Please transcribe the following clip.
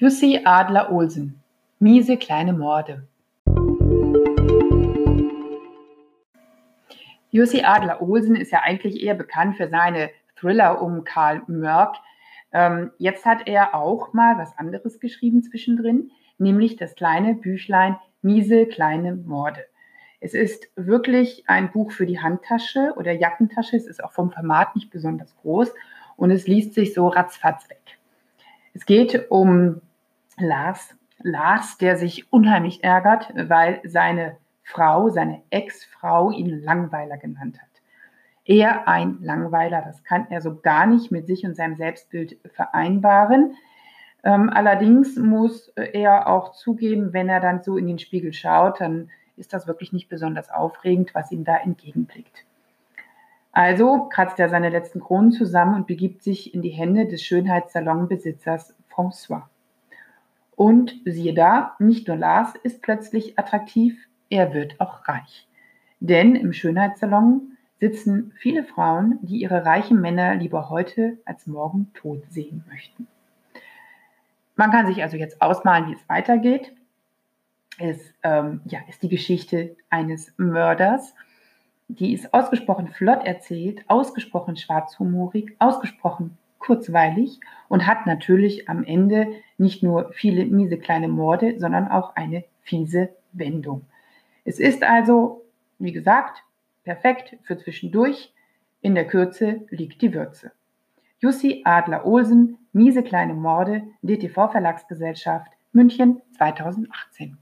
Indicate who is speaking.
Speaker 1: Jussi Adler-Olsen Miese kleine Morde Jussi Adler-Olsen ist ja eigentlich eher bekannt für seine Thriller um Karl Mörk. Ähm, jetzt hat er auch mal was anderes geschrieben zwischendrin, nämlich das kleine Büchlein Miese kleine Morde. Es ist wirklich ein Buch für die Handtasche oder Jackentasche. Es ist auch vom Format nicht besonders groß und es liest sich so ratzfatz weg. Es geht um Lars. Lars, der sich unheimlich ärgert, weil seine Frau, seine Ex-Frau ihn Langweiler genannt hat. Er ein Langweiler, das kann er so gar nicht mit sich und seinem Selbstbild vereinbaren. Ähm, allerdings muss er auch zugeben, wenn er dann so in den Spiegel schaut, dann ist das wirklich nicht besonders aufregend, was ihm da entgegenblickt. Also kratzt er seine letzten Kronen zusammen und begibt sich in die Hände des Schönheitssalonbesitzers François. Und siehe da, nicht nur Lars ist plötzlich attraktiv, er wird auch reich. Denn im Schönheitssalon sitzen viele Frauen, die ihre reichen Männer lieber heute als morgen tot sehen möchten. Man kann sich also jetzt ausmalen, wie es weitergeht. Es ähm, ja, ist die Geschichte eines Mörders. Die ist ausgesprochen flott erzählt, ausgesprochen schwarzhumorig, ausgesprochen kurzweilig und hat natürlich am Ende nicht nur viele miese kleine Morde, sondern auch eine fiese Wendung. Es ist also, wie gesagt, perfekt für zwischendurch. In der Kürze liegt die Würze. Jussi Adler-Olsen, Miese kleine Morde, DTV Verlagsgesellschaft, München 2018.